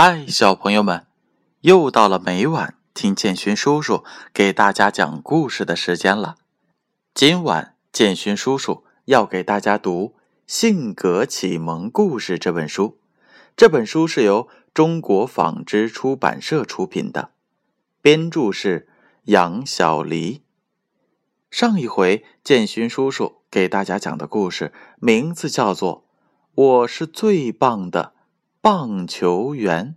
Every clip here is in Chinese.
嗨，小朋友们，又到了每晚听建勋叔叔给大家讲故事的时间了。今晚建勋叔叔要给大家读《性格启蒙故事》这本书。这本书是由中国纺织出版社出品的，编著是杨小黎。上一回建勋叔叔给大家讲的故事名字叫做《我是最棒的》。棒球员。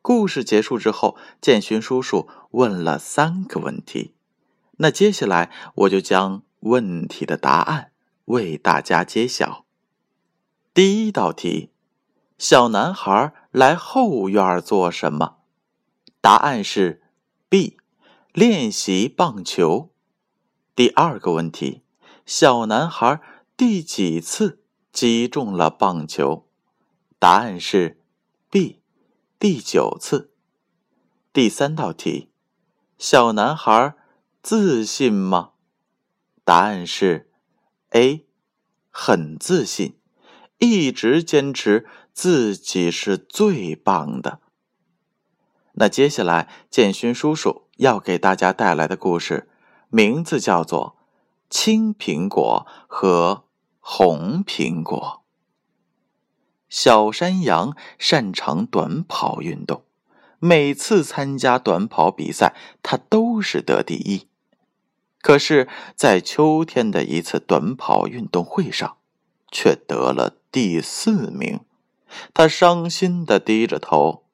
故事结束之后，建勋叔叔问了三个问题。那接下来我就将问题的答案为大家揭晓。第一道题：小男孩来后院做什么？答案是 B，练习棒球。第二个问题：小男孩第几次击中了棒球？答案是 B，第九次。第三道题，小男孩自信吗？答案是 A，很自信，一直坚持自己是最棒的。那接下来，建勋叔叔要给大家带来的故事，名字叫做《青苹果和红苹果》。小山羊擅长短跑运动，每次参加短跑比赛，它都是得第一。可是，在秋天的一次短跑运动会上，却得了第四名。他伤心的低着头。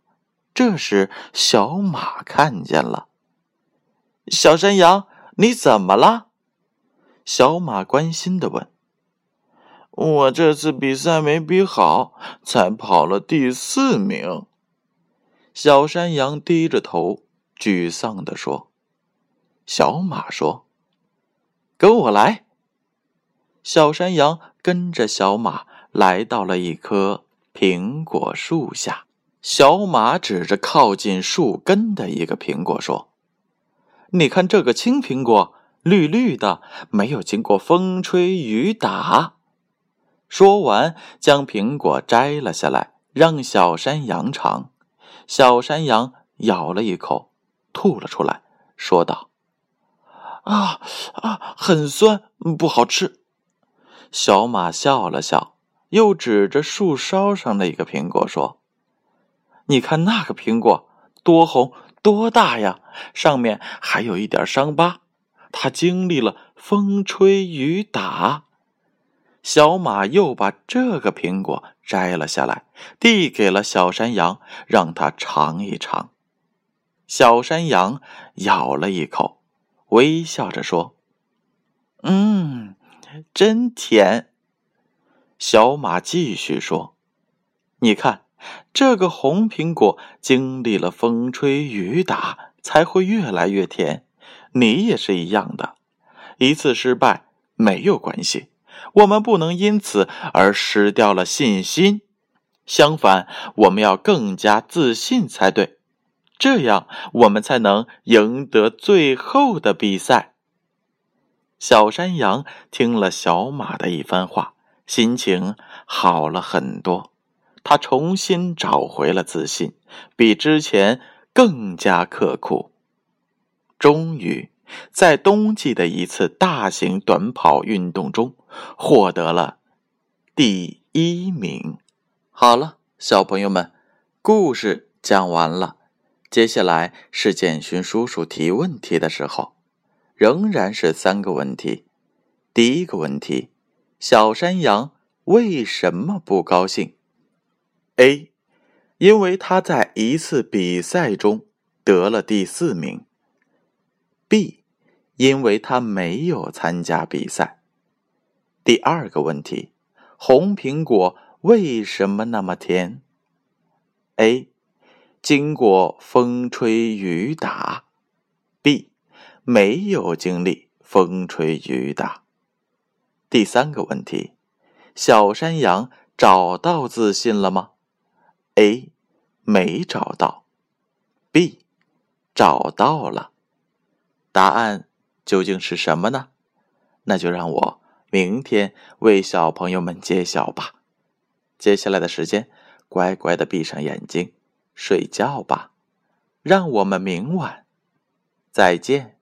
这时，小马看见了。小山羊，你怎么了？小马关心的问。我这次比赛没比好，才跑了第四名。小山羊低着头，沮丧地说：“小马说，跟我来。”小山羊跟着小马来到了一棵苹果树下。小马指着靠近树根的一个苹果说：“你看这个青苹果，绿绿的，没有经过风吹雨打。”说完，将苹果摘了下来，让小山羊尝。小山羊咬了一口，吐了出来，说道：“啊啊，很酸，不好吃。”小马笑了笑，又指着树梢上的一个苹果说：“你看那个苹果多红多大呀，上面还有一点伤疤，它经历了风吹雨打。”小马又把这个苹果摘了下来，递给了小山羊，让他尝一尝。小山羊咬了一口，微笑着说：“嗯，真甜。”小马继续说：“你看，这个红苹果经历了风吹雨打，才会越来越甜。你也是一样的，一次失败没有关系。”我们不能因此而失掉了信心，相反，我们要更加自信才对，这样我们才能赢得最后的比赛。小山羊听了小马的一番话，心情好了很多，他重新找回了自信，比之前更加刻苦。终于。在冬季的一次大型短跑运动中，获得了第一名。好了，小朋友们，故事讲完了，接下来是建勋叔叔提问题的时候，仍然是三个问题。第一个问题：小山羊为什么不高兴？A，因为他在一次比赛中得了第四名。B。因为他没有参加比赛。第二个问题：红苹果为什么那么甜？A. 经过风吹雨打。B. 没有经历风吹雨打。第三个问题：小山羊找到自信了吗？A. 没找到。B. 找到了。答案。究竟是什么呢？那就让我明天为小朋友们揭晓吧。接下来的时间，乖乖的闭上眼睛，睡觉吧，让我们明晚再见。